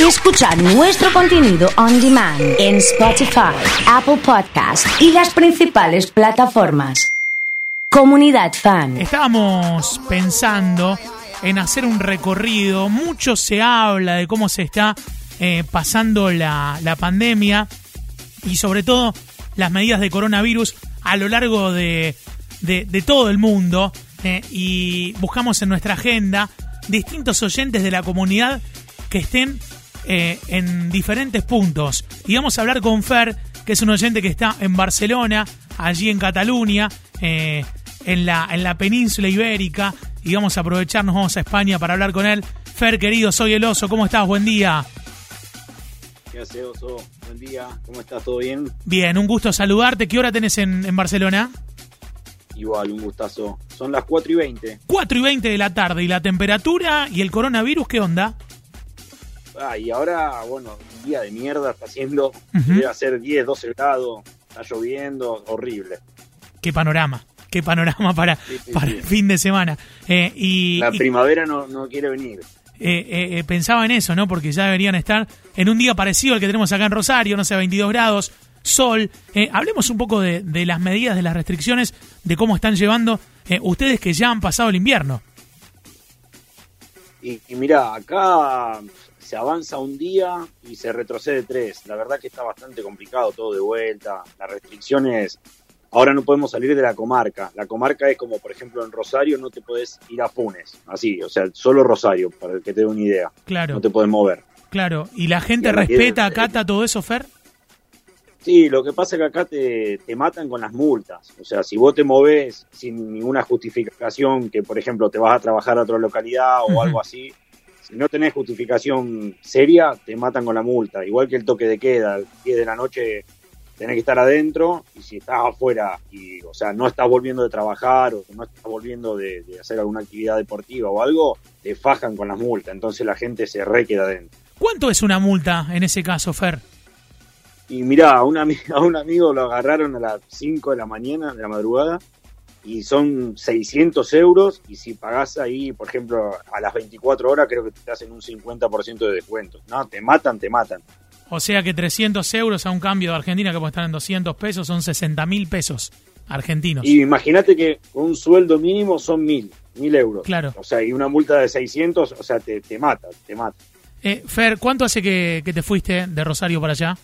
y escuchar nuestro contenido on demand en Spotify, Apple Podcast y las principales plataformas. Comunidad Fan. Estábamos pensando en hacer un recorrido. Mucho se habla de cómo se está eh, pasando la, la pandemia y sobre todo las medidas de coronavirus a lo largo de, de- todo el mundo. eh, y buscamos en nuestra agenda distintos oyentes de la comunidad que estén eh, en diferentes puntos. Y vamos a hablar con Fer, que es un oyente que está en Barcelona, allí en Cataluña, eh, en, la, en la península ibérica. Y vamos a aprovecharnos, vamos a España para hablar con él. Fer, querido, soy el oso, ¿cómo estás? Buen día. ¿Qué hace, Oso? Buen día, ¿cómo estás? ¿Todo bien? Bien, un gusto saludarte. ¿Qué hora tenés en, en Barcelona? Igual, un gustazo. Son las 4 y 20. 4 y 20 de la tarde. ¿Y la temperatura y el coronavirus qué onda? Ah, y ahora, bueno, un día de mierda está haciendo. Ujú. Debe hacer 10, 12 grados. Está lloviendo, horrible. Qué panorama. Qué panorama para, Sí, sí, para sí. el fin de semana. Eh, y La y, primavera no, no quiere venir. eh, eh, pensaba en eso, ¿no? Porque ya deberían estar en un día parecido al que tenemos acá en Rosario, no sé, 22 grados, sol. Hablemos un poco de, de las medidas, de las restricciones, de cómo están llevando ustedes que ya han pasado el invierno. Y, y mira, acá se avanza un día y se retrocede tres. La verdad que está bastante complicado todo de vuelta. Las restricciones. Ahora no podemos salir de la comarca. La comarca es como, por ejemplo, en Rosario no te podés ir a Funes. Así, o sea, solo Rosario, para que te dé una idea. Claro, No te podés mover. claro. ¿Y la gente Y respeta, quieren- acata todo eso, Fer? Sí, lo que pasa es que acá te, te matan con las multas. O sea, si vos te movés sin ninguna justificación, que por ejemplo te vas a trabajar a otra localidad o algo así, si no tenés justificación seria, te matan con la multa. Igual que el toque de queda, a las 10 de la noche tenés que estar adentro y si estás afuera y, o sea, no estás volviendo de trabajar o no estás volviendo de, de hacer alguna actividad deportiva o algo, te fajan con las multas. Entonces la gente se re queda adentro. ¿Cuánto es una multa en ese caso, Fer? Y mirá, a un, a un amigo lo agarraron a las 5 de la mañana, de la madrugada, y son 600 euros, y si pagás ahí, por ejemplo, a las 24 horas, creo que te hacen un 50% de descuento. No, te matan, te matan. O sea que 300 euros a un cambio de Argentina que puede estar en 200 pesos son 60 mil pesos argentinos. Y imagínate que con un sueldo mínimo son 1000, 1000 euros. Claro. O sea, y una multa de 600, o sea, te, te mata, te mata. Eh, Fer, ¿cuánto hace que, que te fuiste de Rosario para allá?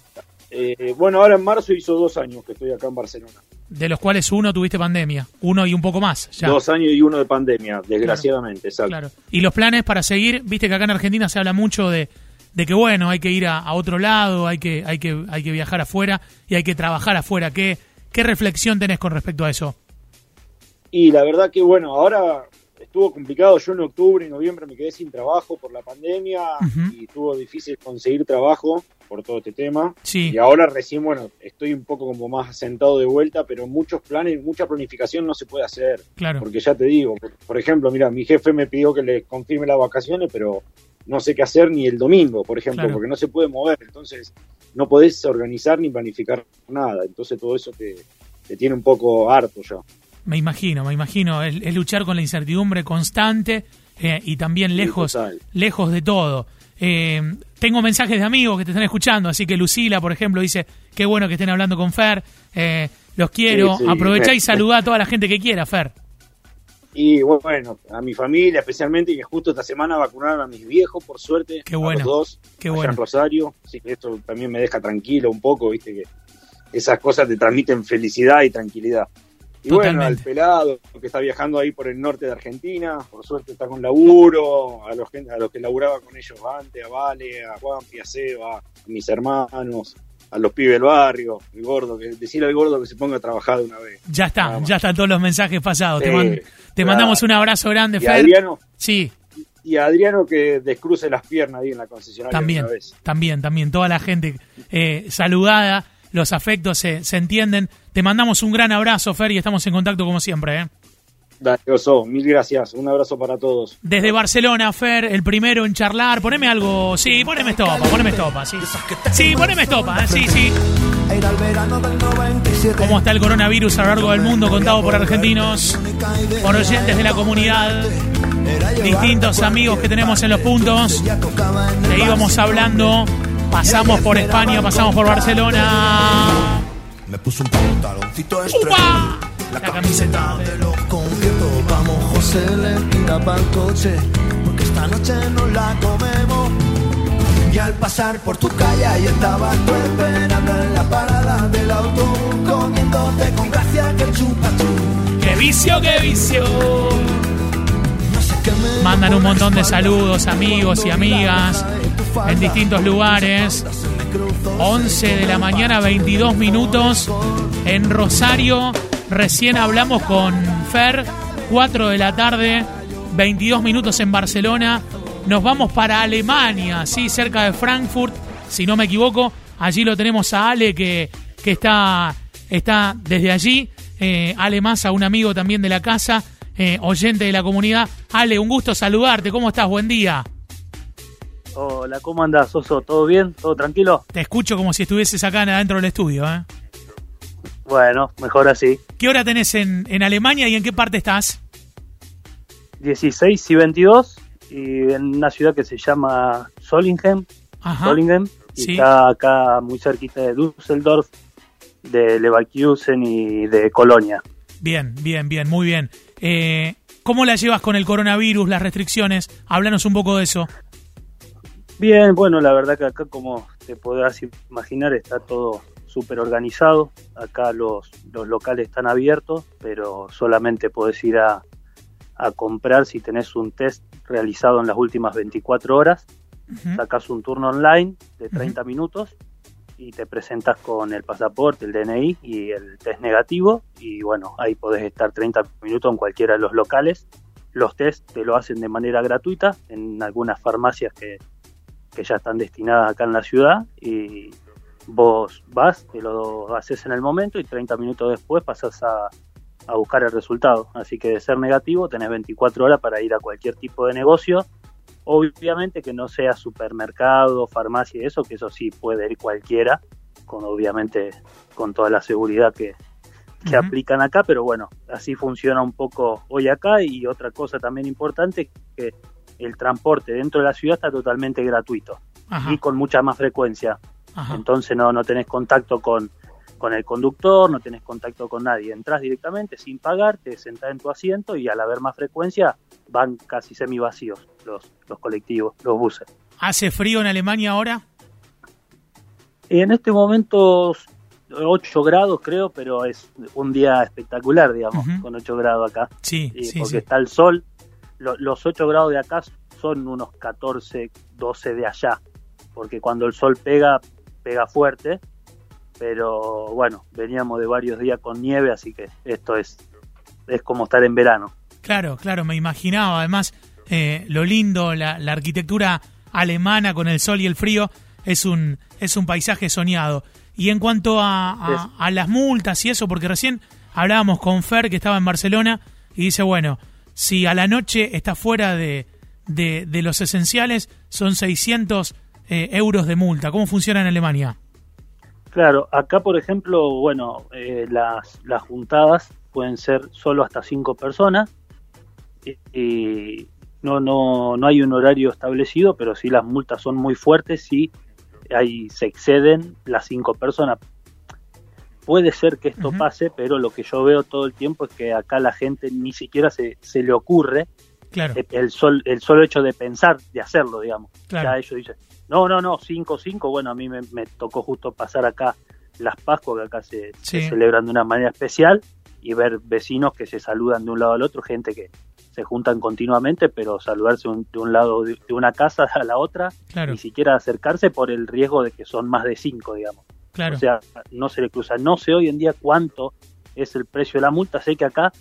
Eh, bueno, ahora en marzo hizo dos años que estoy acá en Barcelona. De los cuales uno tuviste pandemia, uno y un poco más. Ya. Dos años y uno de pandemia, desgraciadamente, exacto. Claro. Y los planes para seguir, viste que acá en Argentina se habla mucho de, de que bueno, hay que ir a, a otro lado, hay que, hay que, hay que viajar afuera y hay que trabajar afuera. ¿Qué, ¿Qué reflexión tenés con respecto a eso? Y la verdad que bueno, ahora estuvo complicado. Yo en octubre y noviembre me quedé sin trabajo por la pandemia y estuvo difícil conseguir trabajo por todo este tema. Sí. Y ahora recién, bueno, estoy un poco como más asentado de vuelta, pero muchos planes, mucha planificación no se puede hacer. Claro. Porque ya te digo, por, ejemplo, mira, mi jefe me pidió que le confirme las vacaciones, pero no sé qué hacer ni el domingo, por ejemplo, Claro. porque no se puede mover. Entonces, no podés organizar ni planificar nada. Entonces, todo eso te, te tiene un poco harto ya. Me imagino, me imagino. Es, es luchar con la incertidumbre constante eh, y también lejos, lejos de todo. Eh, tengo mensajes de amigos que te están escuchando, así que Lucila, por ejemplo, dice, qué bueno que estén hablando con Fer, eh, los quiero, Sí, sí. aprovechá y saludá a toda la gente que quiera, Fer. Y bueno, a mi familia especialmente, que justo esta semana vacunaron a mis viejos, por suerte. Qué a bueno, los dos, qué bueno. en Rosario. Así que esto también me deja tranquilo un poco, viste que esas cosas te transmiten felicidad y tranquilidad. Y bueno, al pelado que está viajando ahí por el norte de Argentina, por suerte está con laburo, a los, a los que laburaba con ellos antes, a Vale, a Juan, a Seba, a mis hermanos, a los pibes del barrio, el gordo, que decirle al gordo que se ponga a trabajar de una vez. Ya está, ya están todos los mensajes pasados. te man- te claro. mandamos un abrazo grande, Y Fer. Adriano, Sí, y a Adriano que descruce las piernas ahí en la concesionaria también, una vez. también, también. Toda la gente eh, saludada, los afectos se, se entienden. Te mandamos un gran abrazo, Fer, y estamos en contacto como siempre. ¿eh? Dale, Oso, mil gracias. Un abrazo para todos. Desde Barcelona, Fer, el primero en charlar. Poneme algo. Sí, poneme estopa, poneme estopa. Sí, sí poneme estopa. eh, Sí, sí. Era el verano del 97. ¿Cómo está el coronavirus a lo largo del mundo contado por argentinos, por oyentes de la comunidad? distintos amigos que tenemos en los puntos. Le íbamos hablando, pasamos por España, pasamos por Barcelona. Me puso un pantaloncito ¡Upa! La camiseta. de los conciertos. Vamos, José, le tira pa'l coche. Porque esta noche nos la comemos. Y al pasar por tu calle, ahí estabas tú esperando en la parada del autobús. Comiéndote con gracia que chupa tú. ¡Qué vicio, qué vicio! Mandan un montón de saludos, amigos y amigas, en distintos lugares. 11 de la mañana, 22 minutos en Rosario. Recién hablamos con Fer, 4 de la tarde, 22 minutos en Barcelona. Nos vamos para Alemania, sí, cerca de Frankfurt, si no me equivoco. Allí lo tenemos a Ale que, que está, está desde allí. Eh, Ale Massa, un amigo también de la casa, eh, oyente de la comunidad. Ale, un gusto saludarte. ¿Cómo estás? Buen día. Hola, ¿cómo andás, Oso? ¿Todo bien? ¿Todo tranquilo? Te escucho como si estuvieses acá adentro del estudio. ¿eh? Bueno, mejor así. ¿Qué hora tenés en, en Alemania y en qué parte estás? 16 y 22 y en una ciudad que se llama Solingen, Ajá. Solingen y Sí. está acá muy cerquita de Düsseldorf, de Leverkusen y de Colonia. Bien, bien, bien, muy bien. Eh, ¿Cómo la llevas con el coronavirus, las restricciones? Háblanos un poco de eso. Bien, bueno, la verdad que acá como te podrás imaginar está todo súper organizado. Acá los, los locales están abiertos, pero solamente podés ir a, a comprar si tenés un test realizado en las últimas 24 horas. Ujú. Sacas un turno online de 30 minutos y te presentas con el pasaporte, el DNI y el test negativo. Y bueno, ahí podés estar 30 minutos en cualquiera de los locales. Los test te lo hacen de manera gratuita en algunas farmacias que, que ya están destinadas acá en la ciudad. Y vos vas, te lo haces en el momento y 30 minutos después pasas a, a buscar el resultado. Así que de ser negativo tenés 24 horas para ir a cualquier tipo de negocio Obviamente que no sea supermercado, farmacia y eso, que eso sí puede ir cualquiera, con obviamente con toda la seguridad que, que aplican acá, pero bueno, así funciona un poco hoy acá y otra cosa también importante que el transporte dentro de la ciudad está totalmente gratuito Ajá, y con mucha más frecuencia. ajá. Entonces no, no tenés contacto con, con el conductor, no tenés contacto con nadie. Entrás directamente sin pagar, te sentás en tu asiento y al haber más frecuencia van casi semi vacíos los, los colectivos, los buses. ¿Hace frío en Alemania ahora? En este momento 8 grados creo, pero es un día espectacular, digamos, con 8 grados acá. Sí, Y sí, porque sí. está el sol. Lo- los 8 grados de acá son unos 14, 12 de allá. Porque cuando el sol pega, pega fuerte. Pero bueno, veníamos de varios días con nieve, así que esto es, es como estar en verano. Claro, claro, me imaginaba. Además, eh, lo lindo, la, la arquitectura alemana con el sol y el frío es un, es un paisaje soñado. Y en cuanto a, a- a las multas y eso, porque recién hablábamos con Fer, que estaba en Barcelona, y dice, bueno, si a la noche está fuera de, de, los esenciales, son 600 eh, euros de multa. ¿Cómo funciona en Alemania? Claro, acá por ejemplo, bueno, eh, las, las juntadas pueden ser solo hasta cinco personas y no, no, no hay un horario establecido, pero sí las multas son muy fuertes si ahí se exceden las cinco personas. Puede ser que esto pase, pero lo que yo veo todo el tiempo es que acá la gente ni siquiera se, se le ocurre Claro, el, sol, el solo hecho de pensar, de hacerlo, digamos. Claro. Ya ellos dicen, no, no, no, 5, 5, bueno, a mí me, me tocó justo pasar acá las Pascuas, que acá se, celebran de una manera especial, y ver vecinos que se saludan de un lado al otro, gente que se juntan continuamente, pero saludarse un- de un lado de, de una casa a la otra, claro, ni siquiera acercarse por el riesgo de que son más de 5, digamos. Claro. O sea, no se le cruza. No sé hoy en día cuánto es el precio de la multa. Sé que acá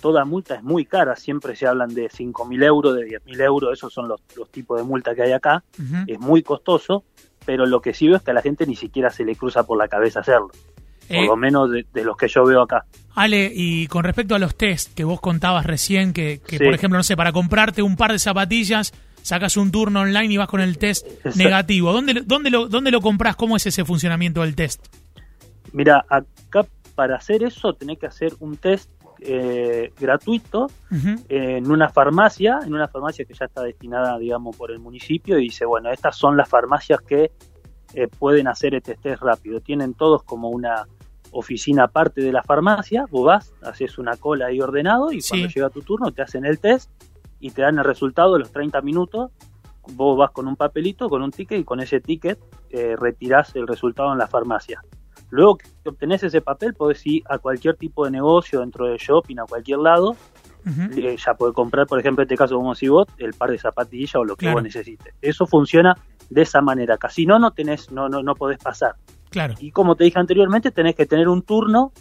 toda multa es muy cara. Siempre se hablan de 5.000 euros, de 10.000 euros. Esos son los, los tipos de multa que hay acá. Es muy costoso. Pero lo que sí veo es que a la gente ni siquiera se le cruza por la cabeza hacerlo. Por Eh, lo menos de, de los que yo veo acá. Ale, y con respecto a los test que vos contabas recién, que, que, Sí. por ejemplo, no sé, para comprarte un par de zapatillas, sacas un turno online y vas con el test Exacto. negativo. ¿Dónde, lo- dónde, lo, ¿Dónde lo compras? ¿Cómo es ese funcionamiento del test? Mira, acá para hacer eso tenés que hacer un test eh, gratuito en una farmacia, en una farmacia que ya está destinada, digamos, por el municipio y dice, bueno, estas son las farmacias que eh, pueden hacer este test rápido. Tienen todos como una oficina aparte de la farmacia, vos vas, haces una cola ahí ordenado y cuando llega tu turno te hacen el test y te dan el resultado de los 30 minutos. Vos vas con un papelito, con un ticket y con ese ticket eh, retirás el resultado en la farmacia. Luego que obtenés ese papel, podés ir a cualquier tipo de negocio dentro de shopping, a cualquier lado. Eh, ya podés comprar, por ejemplo, en este caso como si vos, el par de zapatillas o lo que vos necesites. Eso funciona de esa manera. Casi no, no tenés, no, no, no podés pasar. Claro. Y como te dije anteriormente, tenés que tener un turno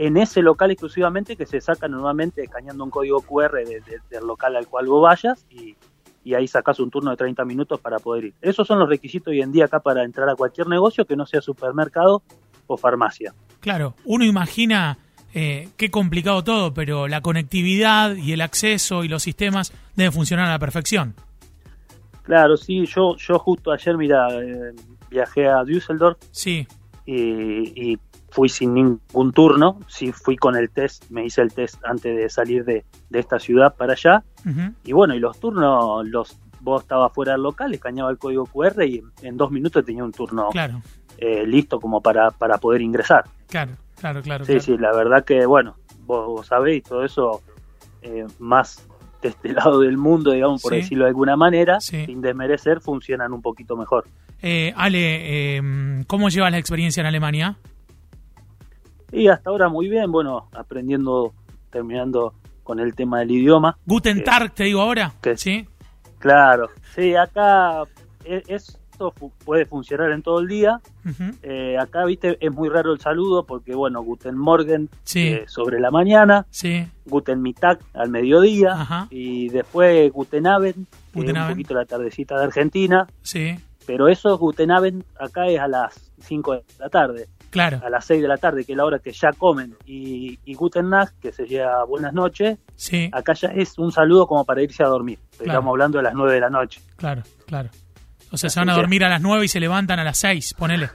en ese local exclusivamente que se saca normalmente escaneando un código QR del local al cual vos vayas y, y ahí sacas un turno de 30 minutos para poder ir. Esos son los requisitos hoy en día acá para entrar a cualquier negocio que no sea supermercado o farmacia. Claro, uno imagina eh, qué complicado todo, pero la conectividad y el acceso y los sistemas deben funcionar a la perfección. Claro, sí, yo, yo justo ayer, mira, eh, viajé a Düsseldorf. Sí. Y, fui sin ningún turno, sí fui con el test, me hice el test antes de salir de, esta ciudad para allá. Y bueno, y los turnos, los vos estabas fuera del local, escaneaba el código QR y en dos minutos tenía un turno claro. Eh, listo como para, para poder ingresar. Claro, claro, claro. Sí, sí, la verdad que, bueno, vos, sabéis todo eso eh, más de este lado del mundo, digamos, por decirlo de alguna manera, sin desmerecer, funcionan un poquito mejor. Eh, Ale, eh, ¿cómo llevas la experiencia en Alemania? Y hasta ahora muy bien, bueno, aprendiendo, terminando con el tema del idioma. Guten Tag, te digo ahora. sí. Claro, sí, acá puede funcionar en todo el día. Eh, acá, viste, es muy raro el saludo porque, bueno, Guten Morgen eh, sobre la mañana, sí. Guten Mittag al mediodía y después Guten Abend, un poquito la tardecita de Argentina. Sí. Pero eso Guten Abend acá es a las 5 de la tarde. Claro. A las 6 de la tarde, que es la hora que ya comen. Y, y Guten Nacht, que sería buenas noches, sí. acá ya es un saludo como para irse a dormir. Estamos hablando de las 9 de la noche. Claro, claro. O sea, se van a dormir a las 9 y se levantan a las 6, ponele.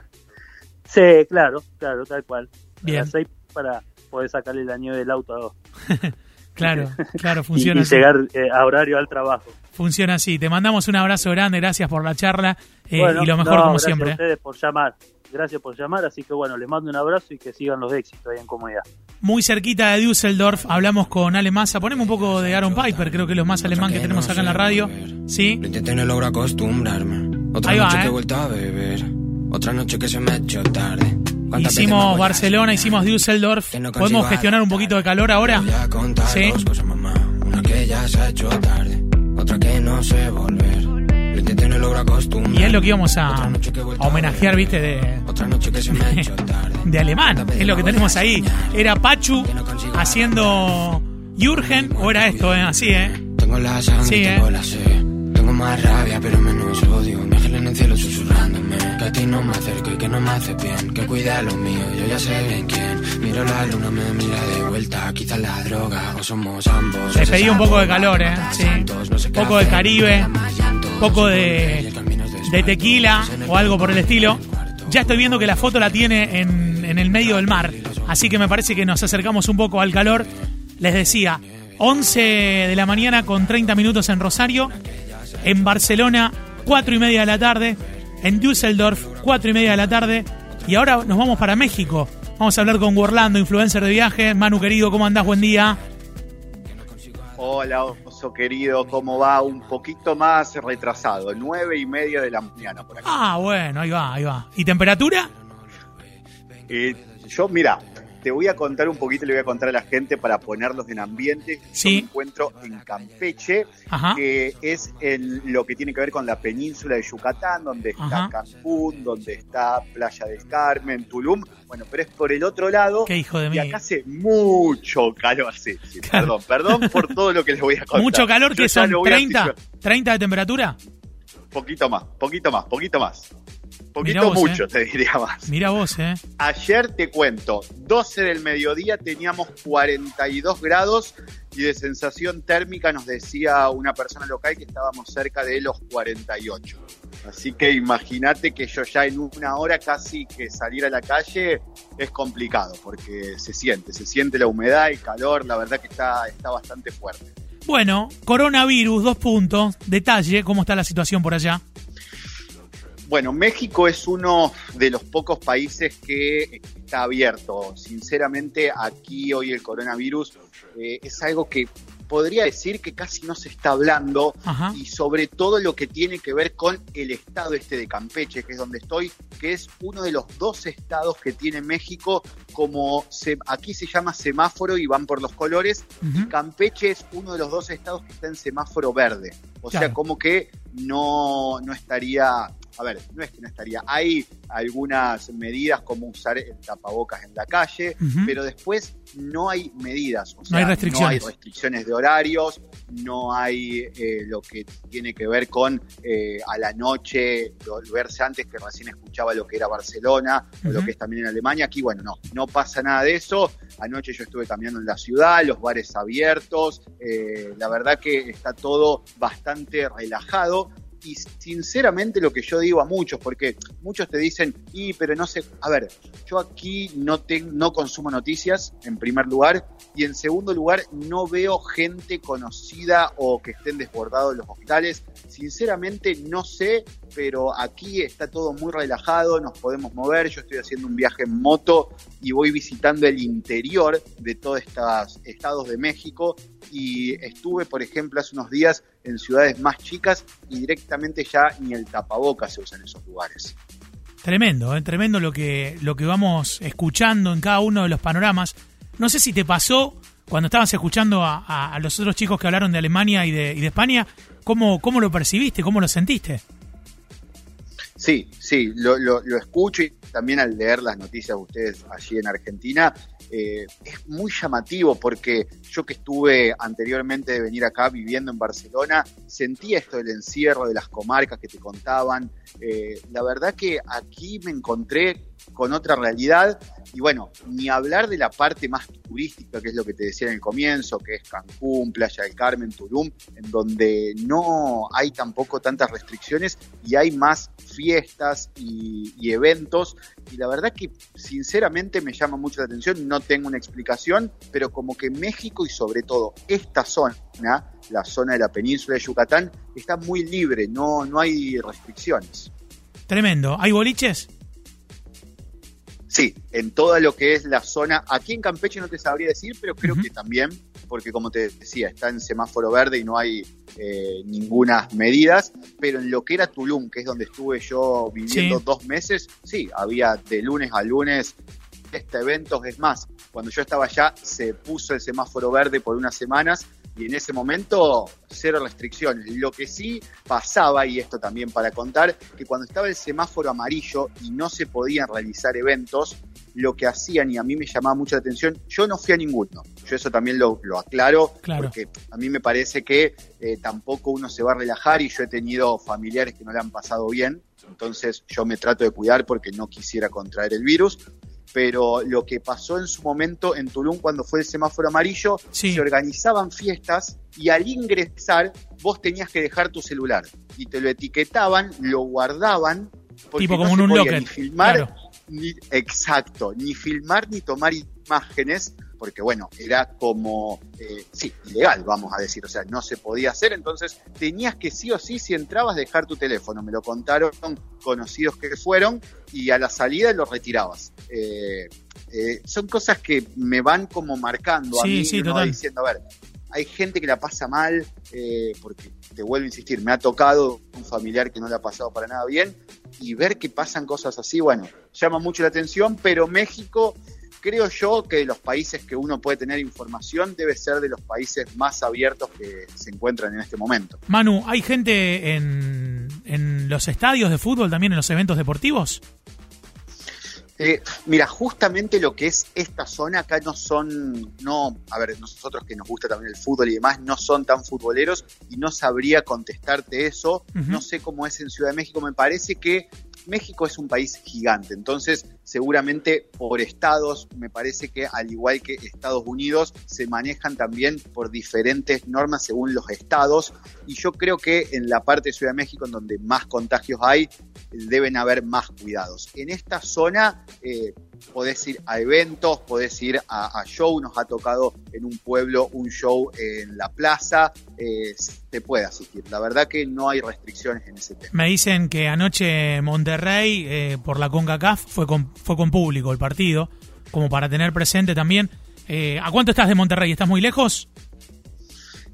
Sí, claro, claro, tal cual. Bien. A las 6 para poder sacarle la nieve del auto. claro, claro, funciona y, y llegar eh, a horario al trabajo. Funciona así. Te mandamos un abrazo grande, gracias por la charla eh, y lo mejor como siempre. Gracias a ustedes por llamar. Gracias por llamar, así que bueno, les mando un abrazo y que sigan los éxitos ahí en comunidad. Muy cerquita de Düsseldorf, hablamos con Ale Massa. Ponemos un poco de Aaron Piper, creo que es lo más alemán que tenemos acá en la radio. ¿Sí? Lo intenté, no logro acostumbrarme. Otra noche que he ¿eh? vuelto a beber. Otra noche que se me ha hecho tarde. Hicimos Barcelona, hicimos Düsseldorf. ¿Podemos gestionar un poquito de calor ahora? Sí. Y es lo que íbamos a, homenajear, viste, de, de alemán. Es lo que tenemos ahí. Era Pachu haciendo Jürgen, o era esto, ¿eh? así, ¿eh? Tengo la sangre, Sí, tengo ¿eh? la sed. Tengo más rabia, pero menos odio. En el cielo susurrándome. Que a ti no me acerco y que no me hace bien. Que cuida lo mío, yo ya sé bien quién. Miro la luna, me mira de vuelta. Quizás la droga o somos ambos. Les pedí un poco de calor, ¿eh? Sí. Poco de Caribe, poco de, de tequila o algo por el estilo. Ya estoy viendo que la foto la tiene en, en el medio del mar, así que me parece que nos acercamos un poco al calor. Les decía, 11 de la mañana con 30 minutos en Rosario, en Barcelona 4 y media de la tarde, en Düsseldorf 4 y media de la tarde, y ahora nos vamos para México. Vamos a hablar con Orlando, influencer de viaje. Manu querido, ¿cómo andás? Buen día. Hola, oso querido, ¿cómo va? Un poquito más retrasado, nueve y media de la mañana por aquí. Ah, bueno, ahí va, ahí va. ¿Y temperatura? Eh, yo, mira, te voy a contar un poquito, le voy a contar a la gente para ponerlos en ambiente. Sí. Me encuentro en Campeche, Ajá. que es en lo que tiene que ver con la península de Yucatán, donde está Ajá. Cancún, donde está Playa del Carmen, Tulum. Bueno, pero es por el otro lado. Qué hijo de Y mí. acá hace mucho calor, sí, sí, Claro. perdón, perdón por todo lo que les voy a contar. Mucho calor, que son lo voy a 30, situar. 30 de temperatura. Poquito más, poquito más, poquito más. Poquito vos, mucho, eh. te diría más. Mira vos, ¿eh? Ayer te cuento, 12 del mediodía teníamos 42 grados y de sensación térmica nos decía una persona local que estábamos cerca de los 48. Así que imagínate que yo ya en una hora casi que salir a la calle es complicado porque se siente, se siente la humedad, el calor, la verdad que está, está bastante fuerte. Bueno, coronavirus, dos puntos. Detalle, ¿cómo está la situación por allá? Bueno, México es uno de los pocos países que está abierto. Sinceramente, aquí hoy el coronavirus eh, es algo que podría decir que casi no se está hablando Ajá. y sobre todo lo que tiene que ver con el estado este de Campeche, que es donde estoy, que es uno de los dos estados que tiene México como se, aquí se llama semáforo y van por los colores. Campeche es uno de los dos estados que está en semáforo verde. O Claro. sea, como que no, no estaría, a ver, no es que no estaría, hay algunas medidas como usar el tapabocas en la calle, pero después no hay medidas. O No sea, hay restricciones. No hay restricciones de horarios, no hay eh, lo que tiene que ver con eh, a la noche, volverse antes que recién escuchaba lo que era Barcelona o lo que es también en Alemania. Aquí, bueno, no, no pasa nada de eso. Anoche yo estuve caminando en la ciudad, los bares abiertos, eh, la verdad que está todo bastante relajado. Y sinceramente lo que yo digo a muchos, porque muchos te dicen, y pero no sé, a ver, yo aquí no, ten- no consumo noticias, en primer lugar, y en segundo lugar, no veo gente conocida o que estén desbordados los hospitales. Sinceramente no sé, pero aquí está todo muy relajado, nos podemos mover, yo estoy haciendo un viaje en moto y voy visitando el interior de todos estos estados de México y estuve, por ejemplo, hace unos días en ciudades más chicas y directamente ya ni el tapaboca se usa en esos lugares. Tremendo, ¿eh? tremendo lo que, lo que vamos escuchando en cada uno de los panoramas. No sé si te pasó cuando estabas escuchando a, a- a los otros chicos que hablaron de Alemania y de, y de España, ¿cómo, ¿cómo lo percibiste? ¿Cómo lo sentiste? Sí, sí, lo, lo, lo escucho y también al leer las noticias de ustedes allí en Argentina, eh, es muy llamativo porque yo que estuve anteriormente de venir acá viviendo en Barcelona, sentía esto del encierro de las comarcas que te contaban. Eh, la verdad que aquí me encontré con otra realidad y bueno, ni hablar de la parte más turística, que es lo que te decía en el comienzo, que es Cancún, Playa del Carmen, Tulum, en donde no hay tampoco tantas restricciones y hay más fiestas y, y eventos. Y la verdad que sinceramente me llama mucho la atención, no tengo una explicación, pero como que México y sobre todo esta zona, la zona de la península de Yucatán, está muy libre, no, no hay restricciones. Tremendo. ¿Hay boliches? Sí, en toda lo que es la zona, aquí en Campeche no te sabría decir, pero creo que también, porque como te decía, está en semáforo verde y no hay eh, ninguna medidas, pero en lo que era Tulum, que es donde estuve yo viviendo Sí. dos meses, sí, había de lunes a lunes este eventos, es más, cuando yo estaba allá se puso el semáforo verde por unas semanas y en ese momento cero restricciones. Lo que sí pasaba, y esto también para contar, que cuando estaba el semáforo amarillo y no se podían realizar eventos, lo que hacían, y a mí me llamaba mucho la atención, yo no fui a ninguno. Yo eso también lo, lo aclaro, Claro. porque a mí me parece que eh, tampoco uno se va a relajar y yo he tenido familiares que no le han pasado bien, entonces yo me trato de cuidar porque no quisiera contraer el virus. Pero lo que pasó en su momento en Tulum cuando fue el semáforo amarillo, Sí. se organizaban fiestas y al ingresar vos tenías que dejar tu celular y te lo etiquetaban, lo guardaban. porque Tipo no como se un podía locker. Ni filmar, Claro. ni, exacto, ni filmar ni tomar imágenes, porque bueno, era como, eh, sí, ilegal, vamos a decir, o sea, no se podía hacer, entonces tenías que sí o sí, si entrabas, dejar tu teléfono, me lo contaron conocidos que fueron, y a la salida lo retirabas. Eh, eh, son cosas que me van como marcando a Sí, mí, sí, uno va diciendo, a ver, hay gente que la pasa mal, eh, porque te vuelvo a insistir, me ha tocado un familiar que no le ha pasado para nada bien, y ver que pasan cosas así, bueno, llama mucho la atención, pero México, creo yo que los países que uno puede tener información, debe ser de los países más abiertos que se encuentran en este momento. Manu, ¿hay gente en, en los estadios de fútbol, también en los eventos deportivos? Eh, mira, justamente lo que es esta zona acá no son, no, a ver, nosotros que nos gusta también el fútbol y demás, no son tan futboleros y no sabría contestarte eso. No sé cómo es en Ciudad de México, me parece que México es un país gigante, entonces seguramente por estados, me parece que al igual que Estados Unidos, se manejan también por diferentes normas según los estados y yo creo que en la parte de Ciudad de México, en donde más contagios hay, deben haber más cuidados. En esta zona eh, podés ir a eventos, podés ir a, a show, nos ha tocado en un pueblo un show en la plaza, eh, se puede asistir. La verdad que no hay restricciones en ese tema. Me dicen que anoche Monterrey, eh, por la CONCACAF, fue con, fue con público el partido, como para tener presente también. Eh, ¿A cuánto estás de Monterrey? ¿Estás muy lejos?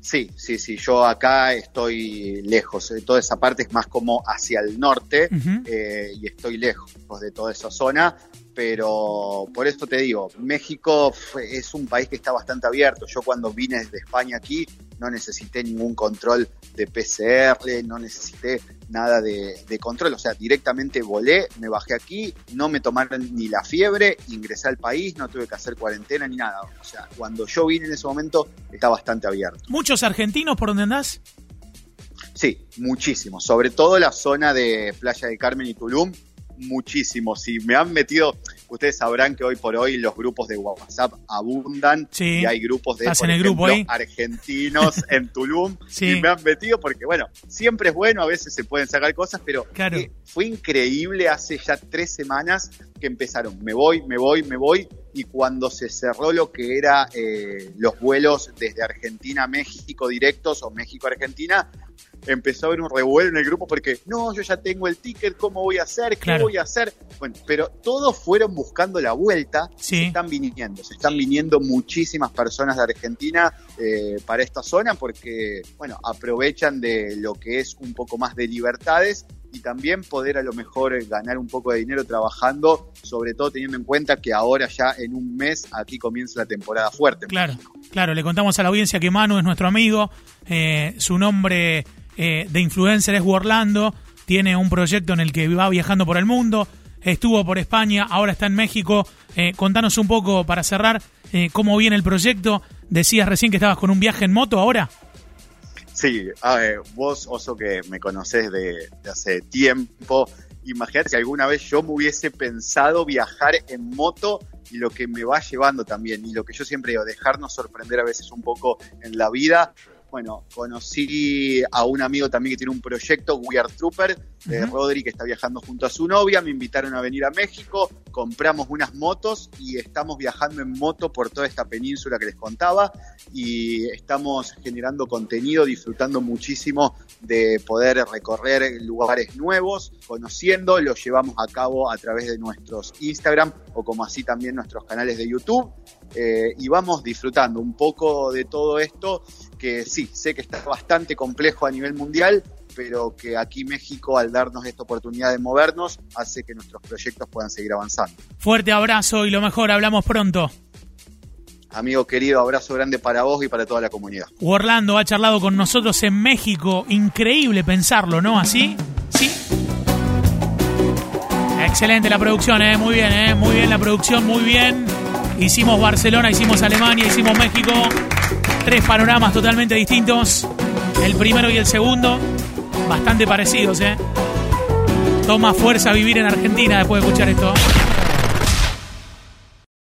Sí, sí, sí, yo acá estoy lejos, eh, toda esa parte es más como hacia el norte eh, y estoy lejos de toda esa zona, pero por esto te digo, México es un país que está bastante abierto. Yo cuando vine desde España aquí no necesité ningún control de PCR, no necesité nada de, de control, o sea, directamente volé, me bajé aquí, no me tomaron ni la fiebre, ingresé al país, no tuve que hacer cuarentena ni nada. O sea, cuando yo vine en ese momento está bastante abierto. ¿Muchos argentinos por donde andás? Sí, muchísimo. Sobre todo la zona de Playa del Carmen y Tulum, muchísimo. Si me han metido, ustedes sabrán que hoy por hoy los grupos de WhatsApp abundan Sí. y hay grupos de por grupo ejemplo, argentinos en Tulum Sí. y me han metido porque bueno, siempre es bueno, a veces se pueden sacar cosas, pero Claro. eh, fue increíble hace ya tres semanas que empezaron, me voy, me voy, me voy, y cuando se cerró lo que era eh, los vuelos desde Argentina a México directos o México a Argentina, empezó a haber un revuelo en el grupo porque no, yo ya tengo el ticket, ¿cómo voy a hacer? ¿Qué Claro. voy a hacer? Bueno, pero todos fueron buscando la vuelta, Sí. se están viniendo, se están viniendo muchísimas personas de Argentina eh, para esta zona porque, bueno, aprovechan de lo que es un poco más de libertades y también poder a lo mejor eh, ganar un poco de dinero trabajando, sobre todo teniendo en cuenta que ahora ya en un mes aquí comienza la temporada fuerte. Claro, claro, le contamos a la audiencia que Manu es nuestro amigo, eh, su nombre eh, de influencer es Orlando, tiene un proyecto en el que va viajando por el mundo, estuvo por España, ahora está en México. Eh, contanos un poco para cerrar cómo viene el proyecto. Decías recién que estabas con un viaje en moto ahora. Sí, vos, Oso, que me conocés de, de hace tiempo, imagínate si alguna vez yo me hubiese pensado viajar en moto y lo que me va llevando también, y lo que yo siempre digo, dejarnos sorprender a veces un poco en la vida. Bueno, conocí a un amigo también que tiene un proyecto, We Are Trooper, de. Rodri, que está viajando junto a su novia. Me invitaron a venir a México, compramos unas motos y estamos viajando en moto por toda esta península que les contaba y estamos generando contenido, disfrutando muchísimo de poder recorrer lugares nuevos, conociendo, lo llevamos a cabo a través de nuestros Instagram o como así también nuestros canales de YouTube. eh, y vamos disfrutando un poco de todo esto que sí, sé que está bastante complejo a nivel mundial, pero que aquí México al darnos esta oportunidad de movernos hace que nuestros proyectos puedan seguir avanzando. Fuerte abrazo y lo mejor, hablamos pronto. Amigo querido, abrazo grande para vos y para toda la comunidad. Orlando ha charlado con nosotros en México. Increíble pensarlo, ¿no? ¿Así? ¿Sí? Excelente la producción, ¿eh? Muy bien, ¿eh? Muy bien la producción, muy bien. Hicimos Barcelona, hicimos Alemania, hicimos México. Tres panoramas totalmente distintos. El primero y el segundo, bastante parecidos, ¿eh? Toma fuerza vivir en Argentina después de escuchar esto.